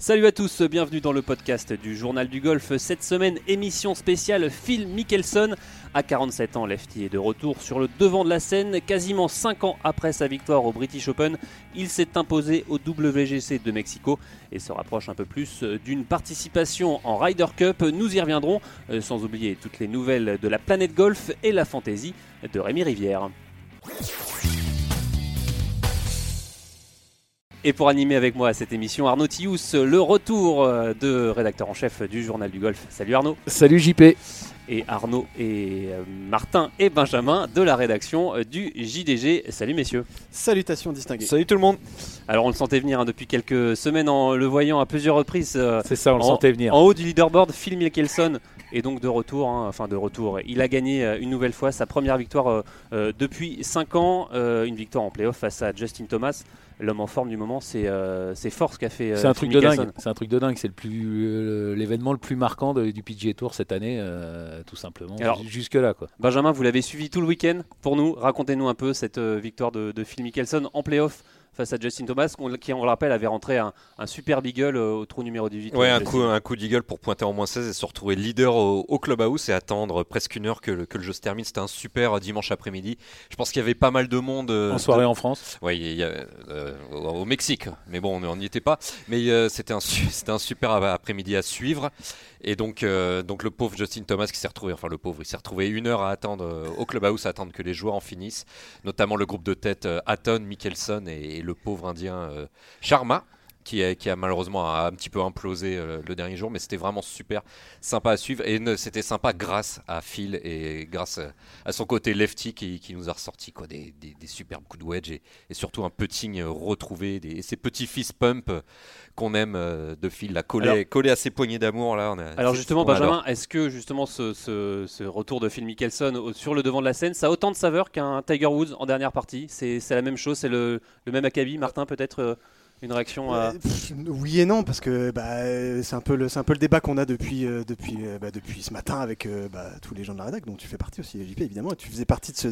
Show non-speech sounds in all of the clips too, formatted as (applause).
Salut à tous, bienvenue dans le podcast du Journal du Golf. Cette semaine, émission spéciale Phil Mickelson. À 47 ans, Lefty est de retour sur le devant de la scène. Quasiment 5 ans après sa victoire au British Open, il s'est imposé au WGC de Mexico et se rapproche un peu plus d'une participation en Ryder Cup. Nous y reviendrons, euh, sans oublier toutes les nouvelles de la planète golf et la fantaisie de Rémi Rivière. Et pour animer avec moi cette émission, Arnaud Thius, le retour euh, de rédacteur en chef du Journal du Golf. Salut Arnaud. Salut JP. Et Arnaud et euh, Martin et Benjamin de la rédaction euh, du JDG. Salut messieurs. Salutations distinguées. Salut tout le monde. Alors on le sentait venir hein, depuis quelques semaines en le voyant à plusieurs reprises. C'est ça, on le sentait venir. En haut du leaderboard, Phil Mickelson et donc de retour, hein, enfin de retour, il a gagné une nouvelle fois sa première victoire depuis 5 ans, une victoire en playoff face à Justin Thomas l'homme en forme du moment, c'est euh, Force qui a fait. c'est un truc de dingue. C'est un truc de dingue. C'est le plus euh, l'événement le plus marquant du PGA Tour cette année, euh, tout simplement. jusque là, quoi. Benjamin, vous l'avez suivi tout le week-end. Pour nous, racontez-nous un peu cette victoire de, de Phil Mickelson en playoff face à Justin Thomas, qui, on le rappelle, avait rentré un, super beagle euh, au trou numéro 18. Ouais, un coup, un coup d'eagle pour pointer en moins 16 et se retrouver leader au, clubhouse et attendre presque une heure que le, que le jeu se termine. C'était un super dimanche après-midi. Je pense qu'il y avait pas mal de monde. Euh, en soirée en France Oui, euh, au, Mexique. Mais bon, on n'y était pas. Mais c'était un, (laughs) un super après-midi à suivre. Et donc, euh, donc le pauvre Justin Thomas qui s'est retrouvé, enfin le pauvre, il s'est retrouvé une heure à attendre euh, au clubhouse à attendre que les joueurs en finissent, notamment le groupe de tête euh, Hatton, Mickelson et, le pauvre indien Sharma. Qui a, qui a, malheureusement un petit peu implosé le dernier jour, mais c'était vraiment super sympa à suivre et c'était sympa grâce à Phil et grâce à, son côté lefty qui, qui, nous a ressorti quoi, des, des, superbes coups de wedge et, surtout un putting retrouvé, des, ces petits fist pump qu'on aime euh, de fil, la coller, coller à ses poignées d'amour. là. alors justement, Benjamin, est-ce que justement ce, retour de Phil Mickelson sur le devant de la scène, ça a autant de saveur qu'un Tiger Woods en dernière partie? C'est la même chose, c'est le, le, même acabit, Martin peut-être euh, une réaction à... Oui et non, parce que bah, c'est un, peu le, un peu le débat qu'on a depuis, euh, depuis, euh, bah, depuis ce matin avec euh, bah, tous les gens de la rédac, dont tu fais partie aussi, JP évidemment, et tu faisais partie de ce,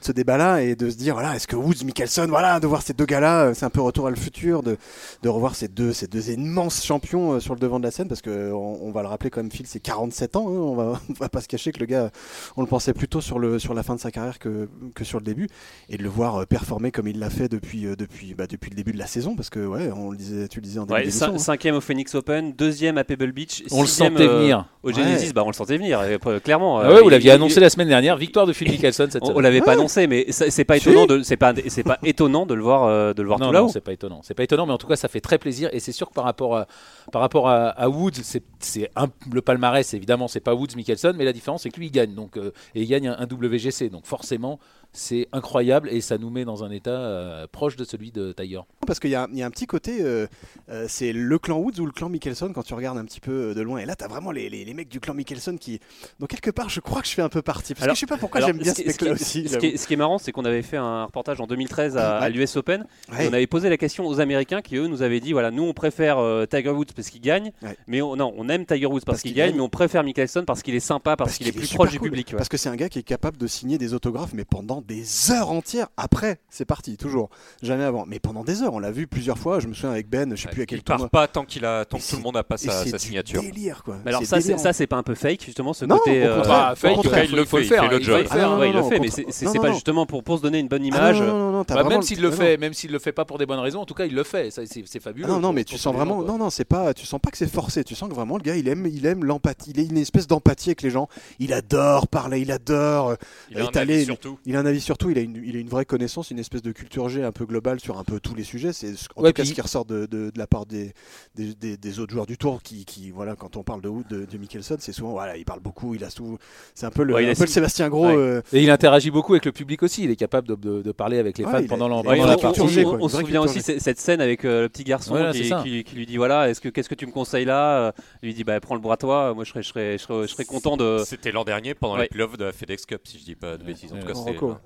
ce débat-là et de se dire, voilà, est-ce que Woods, Mickelson, voilà, de voir ces deux gars-là, c'est un peu retour à le futur, de, de revoir ces deux, ces deux immenses champions sur le devant de la scène, parce qu'on on va le rappeler quand même, Phil, c'est 47 ans, hein, on, va, (laughs) on va pas se cacher que le gars, on le pensait plutôt sur, le, sur la fin de sa carrière que, que sur le début, et de le voir performer comme il l'a fait depuis, depuis, bah, depuis le début de la saison, parce que, ouais, on le disait tu le disais en début ouais, hein. Cinquième au Phoenix Open, deuxième à Pebble Beach. On le sentait euh, venir. Au Genesis, bah, on le sentait venir, euh, clairement. Ah ouais, vous l'aviez annoncé la semaine dernière, victoire de Phil (laughs) Mickelson. Cette on, on l'avait pas annoncé, mais c'est pas étonnant de, c'est pas, c'est pas étonnant de le voir, euh, de le voir tout là-haut. c'est pas étonnant. C'est pas étonnant, mais en tout cas, ça fait très plaisir. Et c'est sûr que par rapport à, par rapport à, Woods, c'est le palmarès. Évidemment, c'est pas Woods Mickelson, mais la différence c'est que lui il gagne, donc et il gagne un, un WGC, donc forcément c'est incroyable et ça nous met dans un état euh, proche de celui de Tiger. Parce qu'il y, y, a un petit côté, euh, euh, c'est le clan Woods ou le clan Mickelson quand tu regardes un petit peu de loin. Et là, tu as vraiment les, les, mecs du clan Mickelson qui. Donc, quelque part, je crois que je fais un peu partie. Parce que je sais pas pourquoi j'aime bien ce, mec-là aussi. Ce qui, est, ce qui, est, marrant, c'est qu'on avait fait un reportage en 2013 à, l'US Open. Et on avait posé la question aux Américains qui, eux, nous avaient dit voilà, nous, on préfère Tiger Woods parce qu'il gagne. Mais on, non, on aime Tiger Woods parce, qu'il gagne, mais on préfère Mickelson parce qu'il est sympa, parce, qu'il est, plus proche du public. Parce que c'est un gars qui est capable de signer des autographes, mais pendant des heures entière. Après, c'est parti, toujours. Jamais avant. Mais pendant des heures, on l'a vu plusieurs fois. Je me souviens avec Ben, je sais plus à quel Il part pas tant qu'il a, tant que tout le monde n'a pas sa, sa signature. délire, quoi. alors ça, ça, c'est pas un peu fake justement ce côté. Euh... Bah, fake, il, le fait, il fait le job. Il le fait, mais c'est pas justement pour pour se donner une bonne image. Même s'il le fait, même s'il le fait pas pour des bonnes raisons, en tout cas, il le fait. C'est fabuleux. Non, non, mais tu sens vraiment. Non, non, c'est pas. Tu sens pas que c'est forcé. Tu sens que vraiment le gars, il aime, il aime l'empathie. Il a une espèce d'empathie avec les gens. Il adore parler. Il adore. Avis surtout. Il a un avis surtout. Il a une, il a une vraie connaissance, une espèce de culture G un peu globale sur un peu tous les sujets. C'est en tout cas ce qui ressort de, de, la part des, des, des, autres joueurs du tour qui, qui, voilà, quand on parle de de, de Mickelson, c'est souvent, voilà, il parle beaucoup, il a c'est un peu le, un peu le Sébastien Gros. Euh, Et il interagit beaucoup avec le public aussi. Il est capable de, de parler avec les fans pendant, la partie. On, on se souvient aussi cette scène avec euh, le petit garçon qui, qui, lui dit voilà, est-ce que qu'est-ce que tu me conseilles là Il lui dit bah prends le bras toi. Moi je serais, je serais, je serais, content de. C'était l'an dernier pendant les playoffs de la FedEx Cup si je dis pas de bêtises. En tout cas,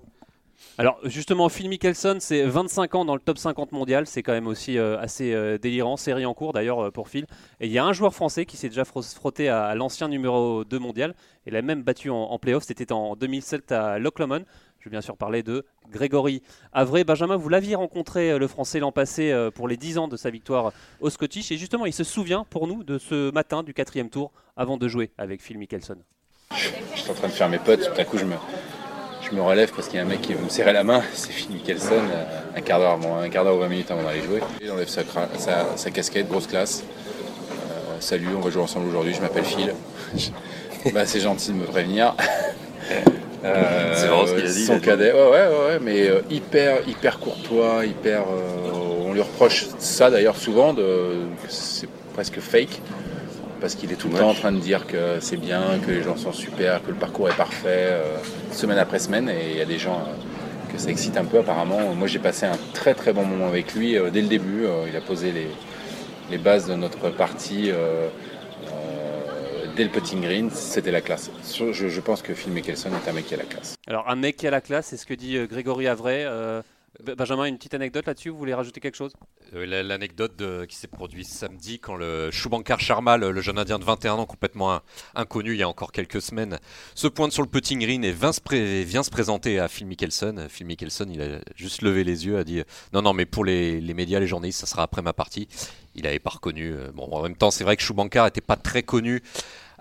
Alors justement, Phil Mickelson, c'est 25 ans dans le top 50 mondial, c'est quand même aussi euh, assez euh, délirant, série en cours d'ailleurs euh, pour Phil. Et il y a un joueur français qui s'est déjà fro- frotté à, l'ancien numéro 2 mondial, et l'a même battu en, en playoff, c'était en 2007 à Loch Lomond. Je vais bien sûr parler de Grégory Avray. Benjamin, vous l'aviez rencontré le français l'an passé pour les 10 ans de sa victoire au Scottish, et justement il se souvient pour nous de ce matin du quatrième tour avant de jouer avec Phil Mickelson. Je suis en train de faire mes potes, tout à coup je me, je me relève parce qu'il y a un mec qui veut me serrer la main, c'est Phil Mickelson, euh, un quart d'heure, un quart d'heure ou 20 minutes avant d'aller jouer. Il enlève sa, cra- sa- sa casquette, grosse classe. Euh, salut, on va jouer ensemble aujourd'hui, je m'appelle Phil. (laughs) bah, c'est gentil de me prévenir. (laughs) Euh, C'est vraiment ce qu'il a dit, Son cadet, ouais, ouais, ouais, mais euh, hyper, hyper courtois, hyper. on lui reproche ça d'ailleurs souvent, de, c'est presque fake parce qu'il est tout le temps en train de dire que c'est bien, que les gens sont super, que le parcours est parfait, euh, semaine après semaine, et il y a des gens euh, que ça excite un peu apparemment. Moi j'ai passé un très très bon moment avec lui euh, dès le début, Euh, il a posé les, les bases de notre partie dès le putting green, c'était la classe. Je, je pense que Phil Mickelson est un mec qui a la classe. Alors un mec qui a la classe, c'est ce que dit Grégory Avray. Benjamin, une petite anecdote là-dessus, vous voulez rajouter quelque chose? Euh, la- L'anecdote qui s'est produite samedi quand le Shubhankar Sharma, le, jeune indien de 21 ans complètement in- inconnu il y a encore quelques semaines, se pointe sur le putting green et vient se, vient se présenter à Phil Mickelson. Phil Mickelson, il a juste levé les yeux, a dit non non mais pour les, médias, les journalistes, ça sera après ma partie. Il n'avait pas reconnu. euh, Bon, en même temps, c'est vrai que Shubhankar n'était pas très connu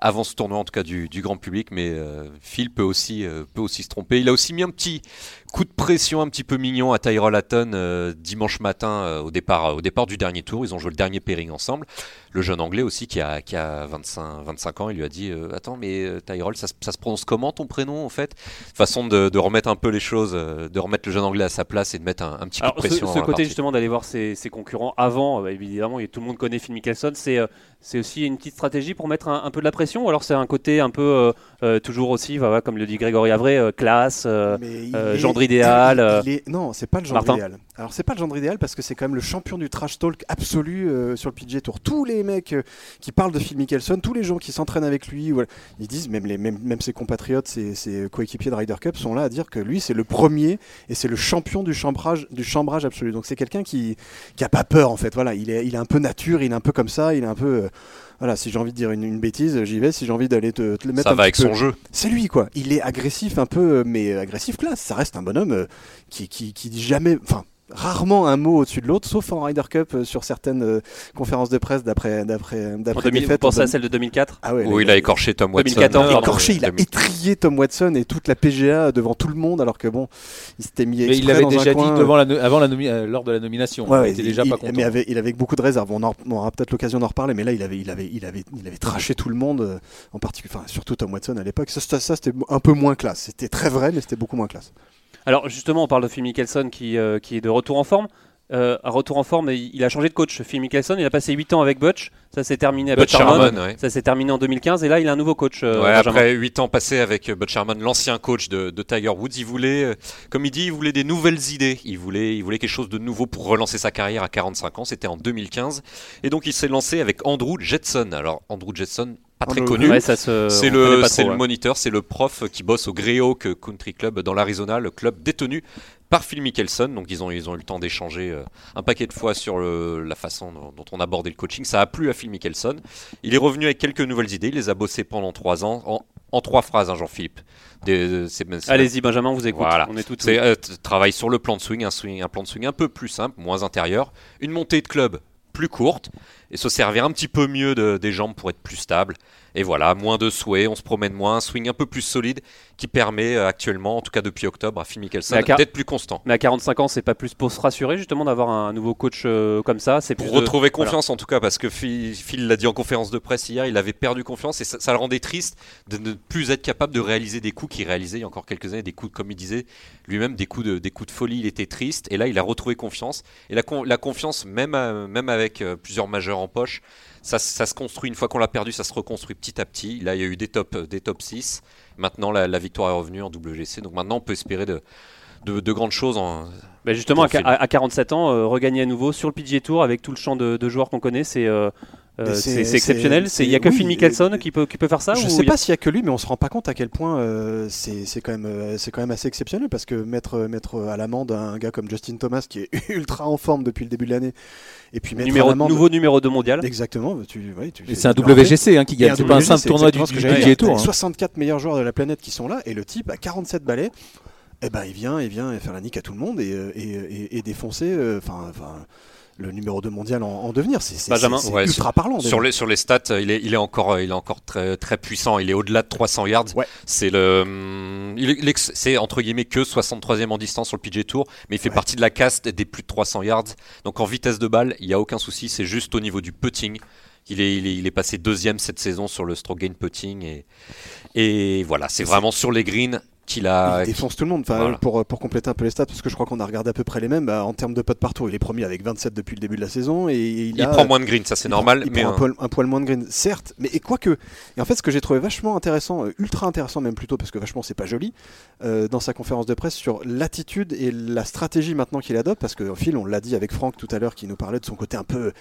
avant ce tournoi, en tout cas du, grand public, mais euh, Phil peut aussi, peut aussi se tromper. Il a aussi mis un petit coup de pression un petit peu mignon à Tyrell Hatton euh, dimanche matin euh, au, départ, au départ du dernier tour. Ils ont joué le dernier pairing ensemble. Le jeune anglais aussi qui a, qui a 25, 25 ans, il lui a dit euh, Attends, mais euh, Tyrell, ça, se- ça se prononce comment ton prénom en fait? Façon de, de remettre un peu les choses, euh, de remettre le jeune anglais à sa place et de mettre un, un petit coup Alors de ce, pression. ce côté partie. justement d'aller voir ses, ses concurrents avant, euh, évidemment, et tout le monde connaît Phil Mickelson, c'est euh, c'est aussi une petite stratégie pour mettre un, un peu de la pression ou alors c'est un côté un peu euh, euh, toujours aussi, voilà, comme le dit Grégory Avray, euh, classe, euh, Mais il euh, est- idéal, il- euh. est- Non, c'est pas le genre Martin idéal. Alors c'est pas le genre idéal parce que c'est quand même le champion du trash talk absolu euh, sur le PGA Tour. Tous les mecs euh, qui parlent de Phil Mickelson, tous les gens qui s'entraînent avec lui, voilà, ils disent même les même, même ses compatriotes, ses, ses coéquipiers de Ryder Cup sont là à dire que lui c'est le premier et c'est le champion du chambrage du chambrage absolu. Donc c'est quelqu'un qui qui a pas peur en fait. Voilà, il est il est un peu nature, il est un peu comme ça, il est un peu euh, voilà, si j'ai envie de dire une, une bêtise, j'y vais. Si j'ai envie d'aller te, te le mettre Ça un va avec peu- son jeu. c'est lui quoi. Il est agressif un peu, euh, mais agressif classe. Ça reste un bonhomme euh, qui, qui, qui dit jamais, enfin rarement un mot au-dessus de l'autre, sauf en Ryder Cup euh, sur certaines euh, conférences de presse d'après d'après en d'après 2000, des vous fêtes. pensez en à celle de 2004 Ah ouais, Où il a écorché Tom Watson. 2014, il a écorché, il a 2000. étrié Tom Watson et toute la PGA devant tout le monde, alors que bon, il s'était mis Mais il l'avait déjà dit devant la no- avant la nomi- euh, lors de la nomination. Ouais, il était il- déjà il- pas content. Mais avait- il avait beaucoup de réserve. On, en- on aura peut-être l'occasion d'en reparler, mais là, il avait, il avait, il avait, il avait traché tout le monde, euh, en particulier, enfin, surtout Tom Watson à l'époque. Ça, ça, ça, c'était un peu moins classe. C'était très vrai, mais c'était beaucoup moins classe. Alors justement, on parle de Phil Mickelson qui, euh, qui est de retour en forme. Euh, un retour en forme, il, il a changé de coach. Phil Mickelson, il a passé 8 ans avec Butch. Ça s'est terminé à Butch Butch Harmon. Harmon, ouais. Ça s'est terminé en 2015 et là, il a un nouveau coach. euh, Ouais, après 8 ans passés avec Butch Harmon, l'ancien coach de, de Tiger Woods, il voulait, euh, comme il dit, il voulait des nouvelles idées. Il voulait, il voulait quelque chose de nouveau pour relancer sa carrière à 45 ans. C'était en 2015. Et donc il s'est lancé avec Andrew Jetson. Alors Andrew Jetson, pas très connu. Ouais, ça se- C'est le, pas c'est trop, le ouais. moniteur, c'est le prof qui bosse au Greyhawk Country Club dans l'Arizona, le club détenu par Phil Mickelson. Donc ils ont, ils ont eu le temps d'échanger euh, un paquet de fois sur le- la façon dont, dont on abordait le coaching. Ça a plu à Phil Mickelson. Il est revenu avec quelques nouvelles idées. Il les a bossées pendant trois ans, en, en trois phrases, hein, Jean-Philippe. C'est- Allez-y, Benjamin, on vous écoute. Voilà. On est tout c'est euh, travail sur le plan de swing, un swing, un plan de swing un peu plus simple, moins intérieur, une montée de club plus courte et se servir un petit peu mieux de- des jambes pour être plus stable. Et voilà, moins de sway, on se promène moins, un swing un peu plus solide qui permet euh, actuellement, en tout cas depuis octobre, à Phil Mickelson d'être plus constant. Mais à 45 ans, c'est pas plus pour se rassurer justement d'avoir un nouveau coach euh, comme ça. C'est Pour plus de- retrouver voilà. confiance en tout cas, parce que Phil l'a dit en conférence de presse hier, il avait perdu confiance et ça, ça le rendait triste de ne plus être capable de réaliser des coups qu'il réalisait il y a encore quelques années, des coups, comme il disait lui-même, des coups de, des coups de folie, il était triste et là il a retrouvé confiance. Et la, con- la confiance, même, euh, même avec euh, plusieurs majeurs en poche, ça, ça se construit une fois qu'on l'a perdu, ça se reconstruit petit à petit. Là il y a eu des top, des top 6, maintenant la, la victoire est revenue en WGC, donc maintenant on peut espérer de, de, de grandes choses en, Bah, justement, à 47 ans, euh, regagner à nouveau sur le PGA Tour avec tout le champ de, de joueurs qu'on connaît, c'est euh, Euh, c'est exceptionnel. Il y a que oui, Phil Mickelson qui peut, qui peut faire ça Je ou sais a- pas s'il y a que lui, mais on se rend pas compte à quel point euh, c'est c'est quand même euh, c'est quand même assez exceptionnel parce que mettre mettre à l'amende un gars comme Justin Thomas qui est (laughs) ultra en forme depuis le début de l'année et puis mettre à numéro, l'amende nouveau numéro 2 mondial. exactement, tu, ouais, tu c'est un WGC hein, qui gagne. C'est pas un simple tournoi du, du j'allais PGA. Tour. T'as hein. les 64 meilleurs joueurs de la planète qui sont là et le type à 47 balais. Et ben il vient, il vient faire la nique à tout le monde et, et, et- et défoncer enfin le numéro 2 mondial en, en devenir. C'est Benjamin. Ouais, ultra parlant. Sur les, sur les stats, euh, il est, il est encore, euh, il est encore très, très puissant. Il est au-delà de 300 yards. Ouais. C'est le, entre guillemets que 63e en distance sur le PG Tour, mais il fait Ouais. partie de la caste des plus de 300 yards. Donc en vitesse de balle, il n'y a aucun souci. C'est juste au niveau du putting. Il est, il est, il est passé deuxième cette saison sur le stroke gain putting et, et voilà, c'est vraiment sur les greens qu'il a. il défonce tout le monde. Enfin, Voilà. pour, pour compléter un peu les stats, parce que je crois qu'on a regardé à peu près les mêmes, bah, en termes de potes partout, il est premier avec 27 depuis le début de la saison. Et il, Il a- prend moins de greens, ça c'est normal. prend- il mais prend un, poil, un poil moins de green, certes, mais et quoique. Et en fait, ce que j'ai trouvé vachement intéressant, euh, ultra intéressant même plutôt, parce que vachement c'est pas joli, euh, dans sa conférence de presse sur l'attitude et la stratégie maintenant qu'il adopte, parce que Phil, on l'a dit avec Franck tout à l'heure, qui nous parlait de son côté un peu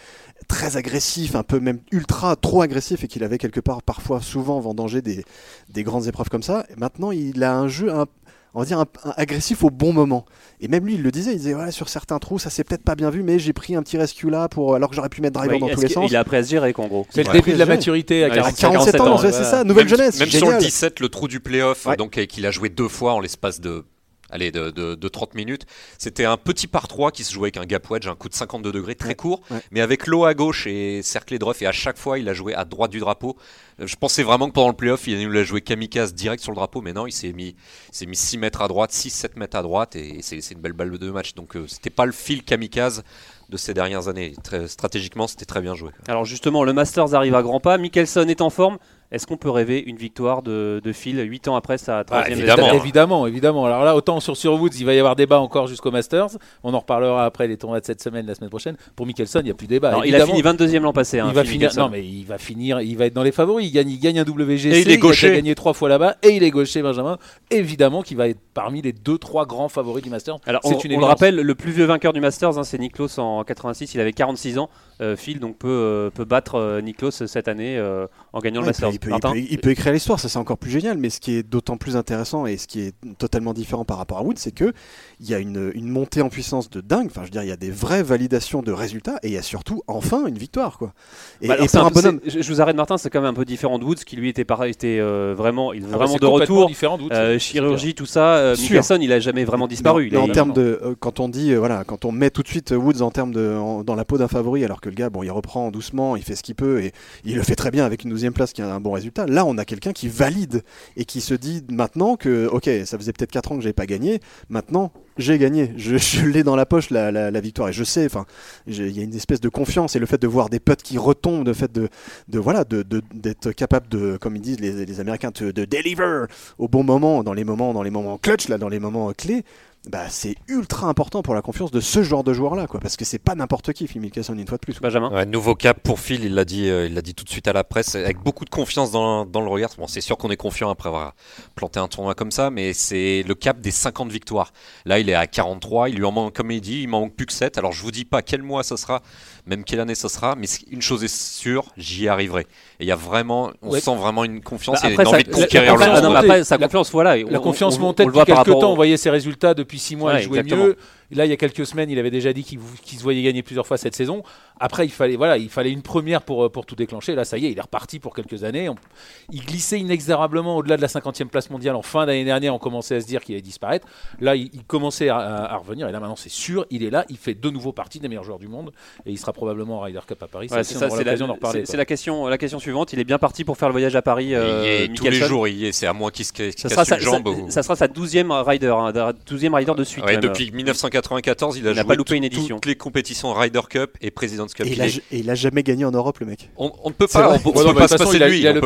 très agressif, un peu même ultra trop agressif, et qu'il avait quelque part parfois souvent vendangé des, des grandes épreuves comme ça. Et maintenant, il a un jeu un on va dire un, un agressif au bon moment. Et même lui, il le disait, il disait ouais, sur certains trous, ça s'est peut-être pas bien vu, mais j'ai pris un petit rescue là pour alors que j'aurais pu mettre driver Ouais, dans tous les sons. Il a appris à se gérer, qu'en gros. C'est le début de la maturité à Ouais, 47 47 ans, 47 ans, c'est ça, nouvelle même, jeunesse. Même sur le génial. 17, le trou du playoff, Ouais. donc qu'il a joué deux fois en l'espace de, allez, de, de- de 30 minutes. C'était un petit par 3 qui se jouait avec un gap wedge, un coup de 52 degrés très court, Ouais. mais avec l'eau à gauche et cerclé de rough. Et à chaque fois, il a joué à droite du drapeau. Euh, Je pensais vraiment que pendant le playoff, il nous l'a joué kamikaze direct sur le drapeau, mais non, il s'est mis, s'est mis 6 mètres à droite, 6-7 mètres à droite, et c'est c'est une belle balle de match. Donc euh, c'était pas le fil kamikaze de ces dernières années. Très, stratégiquement, c'était très bien joué. Alors justement, le Masters arrive à grands pas. Mickelson est en forme. Est-ce qu'on peut rêver une victoire de, de Phil 8 ans après sa troisième évidemment. Évidemment, évidemment. Alors là, autant sur, sur Woods, il va y avoir débat encore jusqu'au Masters. On en reparlera après les tournois de cette semaine, la semaine prochaine. Pour Mickelson, il n'y a plus débat. Alors, il a fini 22e l'an passé. hein, il va Phil finir. Mickelson. Non, mais il va finir. Il va être dans les favoris. Il gagne, il gagne un WGC. Et il est a gaucher. déjà gagné trois fois là-bas. Et il est gaucher, Benjamin. Évidemment, qu'il va être parmi les deux, trois grands favoris du Masters. Alors, on, une on le rappelle, le plus vieux vainqueur du Masters, hein, c'est Niklos en 86. Il avait 46 ans. Euh, Phil donc peut, euh, peut battre euh, Niklos cette année euh, en gagnant Ouais, le il, Masters. Il peut- il Martin peut- il peut écrire l'histoire, ça c'est encore plus génial, mais ce qui est d'autant plus intéressant et ce qui est totalement différent par rapport à Wood, c'est que il y a une, une montée en puissance de dingue, enfin je veux dire, il y a des vraies validations de résultats et il y a surtout enfin une victoire quoi. Et, Bah, alors, et un bonhomme, je, je vous arrête Martin, c'est quand même un peu différent de Woods qui lui était pareil, était euh, vraiment, il est Ah bah, vraiment de retour. différent de Woods, Euh, chirurgie, tout ça. Euh. Mickelson, il a jamais vraiment disparu. Il Mais en termes de, euh, quand on dit, euh, voilà, quand on met tout de suite Woods en termes de, en- dans la peau d'un favori, alors que le gars, bon, il reprend doucement, il fait ce qu'il peut et il le fait très bien avec une 12 place qui a un bon résultat. Là, on a quelqu'un qui valide et qui se dit maintenant que, ok, ça faisait peut-être 4 ans que j'avais pas gagné, maintenant j'ai gagné, je, (laughs) l'ai dans la poche la, la- victoire. Et je sais, enfin, il y a une espèce de confiance et le fait de voir des potes qui retombent, le fait de, de voilà, de- d'être capable de, comme ils disent les, les Américains, de, de deliver au bon moment, dans les moments, dans les moments clutch là, dans les moments clés bah, c'est ultra important pour la confiance de ce genre de joueur-là, quoi, parce que c'est pas n'importe qui, Phil Mickelson, une fois de plus. quoi. Benjamin. Ouais, nouveau cap pour Phil, il l'a dit, euh, il l'a dit tout de suite à la presse, avec beaucoup de confiance dans, dans le regard. Bon, c'est sûr qu'on est confiant après avoir planté un tournoi comme ça, mais c'est le cap des 50 victoires. Là, il est à 43, il lui en manque, comme il dit, il manque plus que 7. Alors, je vous dis pas quel mois ce sera, même quelle année ce sera, mais une chose est sûre, j'y arriverai. Et il y a vraiment, on Ouais. sent vraiment une confiance Bah, et après, une ça- envie de la- conquérir la- le ah monde. non, mais montait. après, sa La- confiance, voilà. La on- confiance on- montait on depuis quelques temps. au- On voyait ses résultats depuis 6 mois. Ouais, il jouait exactement. mieux. Là, il y a quelques semaines, il avait déjà dit qu'il se voyait gagner plusieurs fois cette saison. Après, il fallait, voilà, il fallait une première pour, euh, pour tout déclencher. Là, ça y est, il est reparti pour quelques années. Il glissait inexorablement au-delà de la 50e place mondiale en fin d'année dernière. On commençait à se dire qu'il allait disparaître. Là, il, commençait à, revenir. Et là, maintenant, c'est sûr, il est là. Il fait de nouveau partie des meilleurs joueurs du monde. Et il sera probablement en Ryder Cup à Paris. C'est ça, c'est la, la, question, la question suivante. Il est bien parti pour faire le voyage à Paris. Est euh, tous les jours, il. C'est à moins qu'il se casse ça, ça, ça, sera sa 12e Ryder, hein, de suite. Depuis 1980. 94, il a, il joué a pas loupé une édition. Toutes les compétitions Ryder Cup et President's Cup. Et il, a, et il a jamais gagné en Europe, le mec. On ne peut pas. On, peut pas se passer lui. Il a le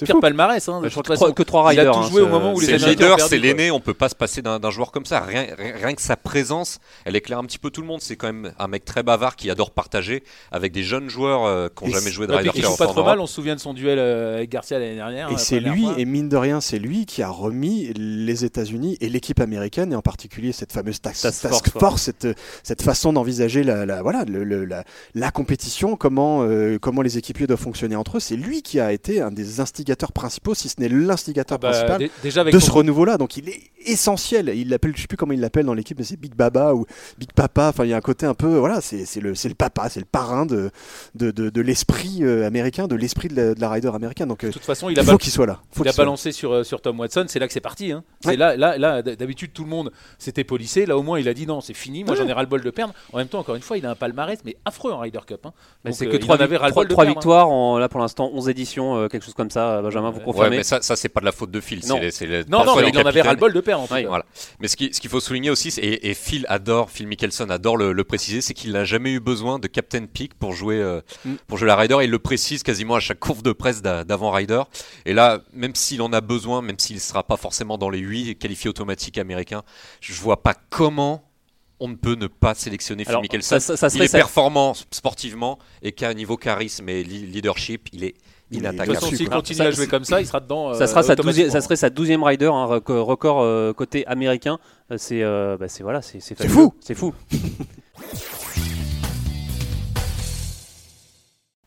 pire palmarès. Hein, bah, je crois que trois Ryder. Il a tout hein, joué au moment où les C'est leader, c'est l'aîné. On peut pas se passer d'un joueur comme ça. Rien que sa présence, elle éclaire un petit peu tout le monde. C'est quand même un mec très bavard qui adore partager avec des jeunes joueurs euh, qui n'ont jamais joué de bah, Ryder Cup. Il pas trop mal. On se souvient de son duel euh, avec Garcia l'année dernière. Et c'est lui, et mine de rien, c'est lui qui a remis les États-Unis et l'équipe américaine, et en particulier cette fameuse taxe task, Task force, force, cette, cette façon d'envisager la, la- voilà, le- le- la, la compétition, comment, euh, comment les équipiers doivent fonctionner entre eux. C'est lui qui a été un des instigateurs principaux, si ce n'est l'instigateur Bah, principal dé- déjà avec de ce renouveau-là. Donc il est essentiel. Il l'appelle, je sais plus comment il l'appelle dans l'équipe, mais c'est Big Baba ou Big Papa. Enfin, il y a un côté un peu, voilà, c'est c'est le, c'est le papa, c'est le parrain de, de, de, de l'esprit euh, américain, de l'esprit de la, de la rider américaine. Donc euh, de toute façon, il il a, faut bal- qu'il soit là. Faut il a balancé sur, euh, sur Tom Watson, c'est là que c'est parti. hein. C'est Ouais. là, là, là, d'habitude tout le monde s'était policé. Là au moins il a dit non, c'est fini. Moi j'en ai ras le bol de perdre. En même temps, encore une fois, il a un palmarès mais affreux en Ryder Cup. hein. C'est euh, que il 3, en avait ras le bol de trois perdre, hein. victoires, en, là pour l'instant 11 éditions, euh, quelque chose comme ça. Benjamin, vous Ouais, confirmez mais ça, ça c'est pas de la faute de Phil. c'est Non. les- Non, non, il en avait ras le bol de perdre. En. Voilà. Mais ce qui- ce qu'il faut souligner aussi, c'est- et, et Phil adore, Phil Mickelson adore le, le préciser, c'est qu'il n'a jamais eu besoin de Captain Peak pour jouer, euh, Mm. pour jouer la Ryder. Il le précise quasiment à chaque course de presse d'a- d'avant Ryder. Et là, même s'il en a besoin, même s'il ne sera pas forcément dans les 8 qualifiés automatiques américains, je vois pas comment on ne peut ne pas sélectionner Phil Mickelson. ça, ça- ça il est ça- performant sportivement et qu'à niveau charisme et leadership, il est De inattaquable. façon, Dessus, s'il continue Ça- à jouer comme ça, il sera dedans. Ça euh, sera, sa ça serait sa 12e rider, un record, record, euh, côté américain. Euh, C'est euh, bah, voilà, c'est fou. C'est fou. (laughs)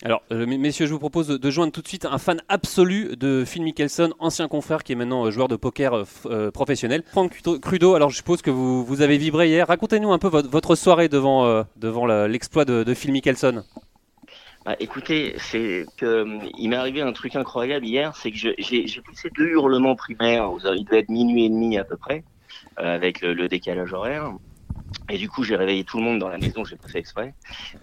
Alors, euh, mes- messieurs, je vous propose de, joindre tout de suite un fan absolu de Phil Mickelson, ancien confrère qui est maintenant euh, joueur de poker euh, professionnel. Franck Crudo- alors je suppose que vous, avez vibré hier. Racontez-nous un peu votre, soirée devant, l'exploit de, Phil Mickelson. Bah, écoutez, que il m'est arrivé un truc incroyable hier, c'est que j'ai poussé deux hurlements primaires. Il devait être minuit et demi à peu près, avec le décalage horaire. Et du coup, j'ai réveillé tout le monde dans la maison, j'ai pas fait exprès.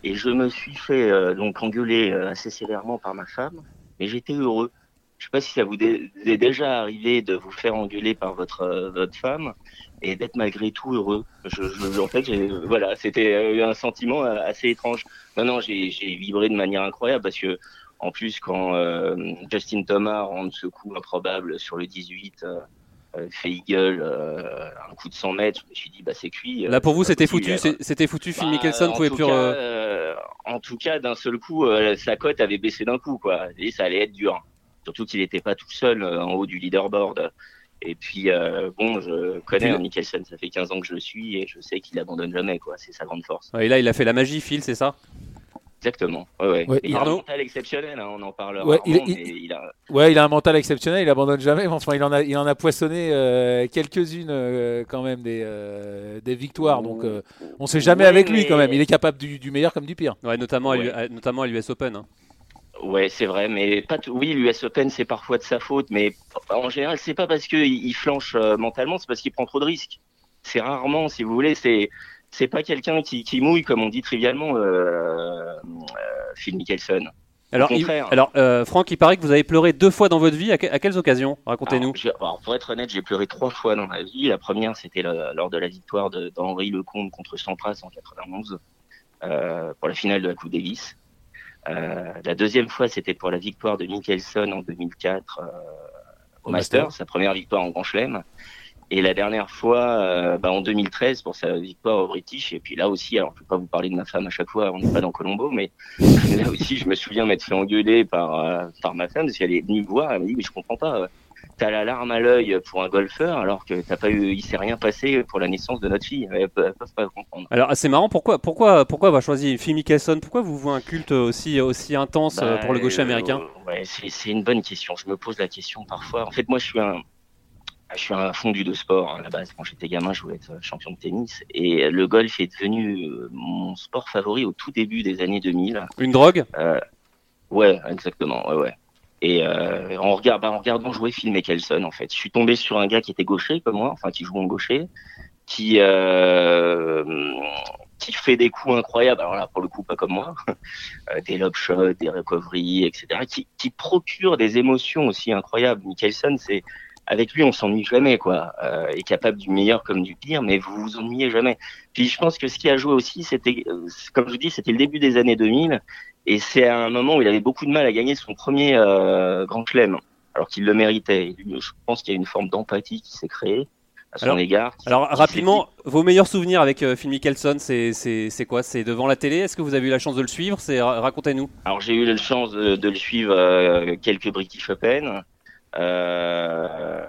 Et je me suis fait euh, donc engueuler euh, assez sévèrement par ma femme, mais j'étais heureux. Je sais pas si ça vous est déjà arrivé de vous faire engueuler par votre euh, votre femme et d'être malgré tout heureux. En fait, voilà, c'était un sentiment assez étrange. Non, non, j'ai vibré de manière incroyable parce que, en plus, quand Justin Thomas rentre ce coup improbable sur le 18, euh, euh, fait eagle, euh, un coup de 100 mètres, je me suis dit, bah c'est cuit. euh, Là, pour vous, c'était foutu. C'était foutu. Phil Bah, Mickelson pouvait plus. euh, euh, en tout cas, d'un seul coup, euh, sa cote avait baissé d'un coup, quoi. Et ça allait être dur. Surtout qu'il n'était pas tout seul euh, en haut du leaderboard. Et puis, euh, bon, je connais puis- Mickelson, ça fait 15 ans que je le suis et je sais qu'il abandonne jamais, quoi. C'est sa grande force. Et là, il a fait la magie, Phil, c'est ça? Exactement. Ouais, ouais. Ouais, Et il a Arnaud un mental exceptionnel, hein, on en parle Ouais, il- rarement, il- mais il a, Ouais, il a un mental exceptionnel, il abandonne jamais. mais Enfin, il en a, il en a poissonné euh, quelques-unes euh, quand même des, euh, des victoires. Donc, euh, on sait jamais Ouais, avec lui quand même. Il est capable du, du meilleur comme du pire. Ouais, notamment, à notamment à l'US Open. hein. Ouais, c'est vrai, mais pas tout- oui, l'US Open c'est parfois de sa faute, mais en général c'est pas parce qu'il il flanche euh, mentalement, c'est parce qu'il prend trop de risques. C'est rarement, si vous voulez, c'est c'est pas quelqu'un qui, qui mouille comme on dit trivialement, euh, euh, Phil Mickelson. Alors, il- alors euh, Franck, il paraît que vous avez pleuré deux fois dans votre vie. À, que- à quelles occasions Racontez-nous. Pour être honnête, j'ai pleuré trois fois dans ma vie. La première, c'était lors de la victoire d'Henri Lecomte contre Sampras en 91 euh, pour la finale de la Coupe Davis. Euh, la deuxième fois, c'était pour la victoire de Mickelson en 2004 euh, au Au Masters, Masters. sa première victoire en Grand Chelem. Et la dernière fois, euh, bah, en 2013, pour sa victoire au British. Et puis là aussi, alors je ne peux pas vous parler de ma femme à chaque fois, on n'est pas dans Colombo, mais (laughs) là aussi, je me souviens m'être fait engueuler par, euh, par ma femme parce qu'elle est venue me voir, elle m'a dit, mais je comprends pas, t'as la larme à l'œil pour un golfeur alors que t'as pas eu, il s'est rien passé pour la naissance de notre fille. Elles, peuvent- pas comprendre. Alors, c'est marrant. Pourquoi, pourquoi, pourquoi avoir choisi Phil Mickelson Pourquoi vous vouez un culte aussi, aussi intense euh, Bah, pour le gaucher euh, américain Ouais, c'est une bonne question. Je me pose la question parfois. En fait, moi, je suis un, je suis un fondu de sport hein, à la base. Quand j'étais gamin, je voulais être champion de tennis et le golf est devenu euh, mon sport favori au tout début des années 2000. Une drogue? Ouais, exactement. Ouais, ouais. Et euh, en, regard, bah, en regardant jouer Phil Mickelson, en fait, je suis tombé sur un gars qui était gaucher comme moi, enfin qui joue en gaucher, qui euh, qui fait des coups incroyables. Alors là, pour le coup, pas comme moi, (laughs) Euh, des lob shots, des recoveries, etc. Qui, qui procure des émotions aussi incroyables. Mickelson, c'est avec lui, on s'ennuie jamais, quoi. Euh, est capable du meilleur comme du pire, mais vous vous ennuyez jamais. Puis je pense que ce qui a joué aussi, c'était, euh, comme je vous dis, c'était le début des années 2000. Et c'est à un moment où il avait beaucoup de mal à gagner son premier euh, grand chelem, alors qu'il le méritait. Et Je pense qu'il y a une forme d'empathie qui s'est créée à son Alors- égard. Alors, rapidement, vos meilleurs souvenirs avec euh, Phil Mickelson, c'est quoi? C'est devant la télé? Est-ce que vous avez eu la chance de le suivre? C'est ra- Racontez-nous. Alors j'ai eu la chance de, de le suivre euh, quelques British Open. Euh,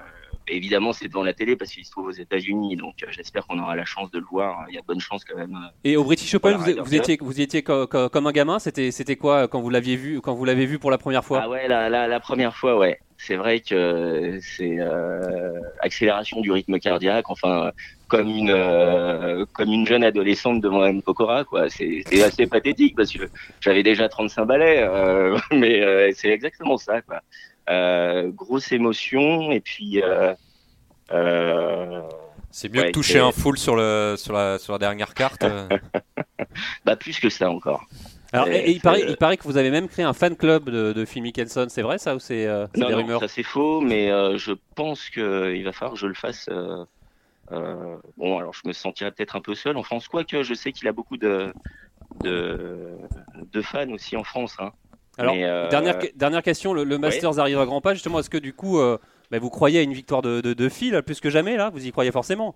évidemment, c'est devant la télé parce qu'il se trouve aux États-Unis, donc euh, j'espère qu'on aura la chance de le voir. Il y a de bonnes chances quand même. Et au British Open, vous, vous étiez, vous étiez co- co- comme un gamin. C'était, c'était quoi quand vous l'aviez vu, quand vous l'avez vu pour la première fois? Ah ouais, la, la, la première fois, ouais. C'est vrai que c'est euh, accélération du rythme cardiaque, enfin comme une euh, comme une jeune adolescente devant Anne Pokora, quoi. C'est assez pathétique parce que j'avais déjà 35 balais, euh, (laughs) mais euh, c'est exactement ça, quoi. Euh, grosse émotion et puis euh, euh, C'est mieux Ouais, que toucher un full sur, le, sur, la, sur la dernière carte. (laughs) bah plus que ça encore. Alors, c'est- et, et il, paraît, c'est- il paraît que vous avez même créé un fan club de, de Phil Mickelson. C'est vrai ça ou c'est, euh, des non, rumeurs ça c'est faux, mais euh, je pense qu'il va falloir que je le fasse. euh, euh, bon, alors je me sentirais peut-être un peu seul en France, quoique je sais qu'il a beaucoup de, de, de fans aussi en France. Hein. Alors, Mais, euh, dernière, dernière question, le, le Masters arrive à grands pas. Justement, est-ce que du coup, euh, bah, vous croyez à une victoire de, de, de Phil plus que jamais là? Vous y croyez forcément?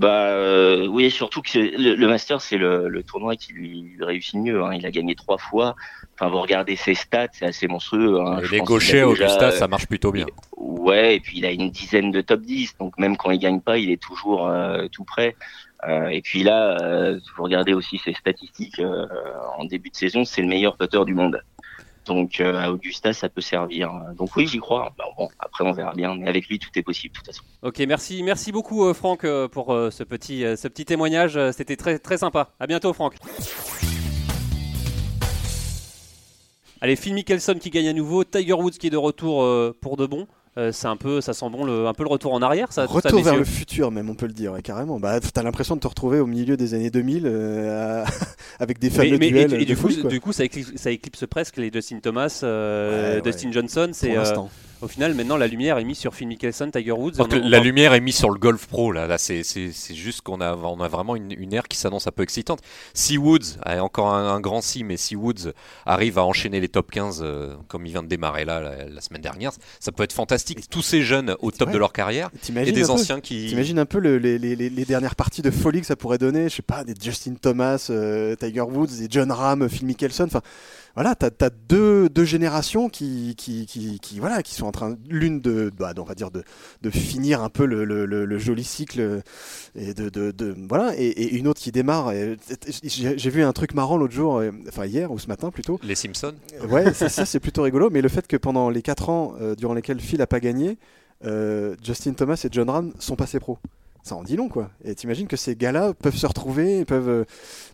Bah euh, oui, surtout que c'est- le, le Master c'est le, le tournoi qui lui réussit mieux. Hein. Il a gagné trois fois. Enfin, vous regardez ses stats, c'est assez monstrueux. Hein. Et Je les pense gauchers qu'il a à déjà- Augusta, ça marche plutôt bien. Ouais, et puis il a une dizaine de top 10, donc même quand il gagne pas, il est toujours euh, tout prêt. Euh, et puis là, euh, vous regardez aussi ses statistiques euh, en début de saison, c'est le meilleur putter du monde. Donc euh, à Augusta, ça peut servir. Donc oui, j'y crois. Bah, bon, après on verra bien, mais avec lui, tout est possible de toute façon. Ok, merci, merci beaucoup euh, Franck euh, pour ce petit, ce petit témoignage. C'était très, très sympa. À bientôt Franck. Allez, Phil Mickelson qui gagne à nouveau, Tiger Woods qui est de retour pour de bon. Euh, c'est un peu, ça sent bon, le, un peu le retour en arrière, ça. Retour vers le futur, même, on peut le dire, ouais, carrément. Bah, t'as l'impression de te retrouver au milieu des années 2000 euh, (laughs) avec des fameux mais- duels. et du, coup, du coup, ça éclipse, ça éclipse presque les Justin Thomas, euh, Ouais, ouais. Dustin Johnson. Pour C'est l'instant. Au final maintenant la lumière est mise sur Phil Mickelson, Tiger Woods. On la on lumière est mise sur le Golf Pro là, là c'est c'est- c'est juste qu'on a, on a vraiment une, une ère qui s'annonce un peu excitante. Si Woods, a encore un, un grand si, mais si Woods arrive à enchaîner les top 15 euh, comme il vient de démarrer là la, la semaine dernière, ça peut être fantastique. Tous ces jeunes au top Ouais. de leur carrière et des peu anciens qui. T'imagines un peu le- les, les- les- les dernières parties de folie que ça pourrait donner, je sais pas, des Justin Thomas, euh, Tiger Woods, des John Ram, Phil Mickelson, enfin voilà, t'as as deux, deux générations qui, qui, qui, qui, voilà, qui sont en train, l'une de, bah, on va dire de, de finir un peu le, le- le- le joli cycle et de, de, de- voilà, et, et une autre qui démarre. J'ai vu un truc marrant l'autre jour, enfin hier ou ce matin plutôt. Les Simpsons. Ouais, ça, c'est plutôt rigolo, mais le fait que pendant les 4 ans euh, durant lesquels Phil a pas gagné, euh, Justin Thomas et John Ram sont passés pro. Ça en dit long, quoi. Et t'imagines que ces gars-là peuvent se retrouver, peuvent, euh,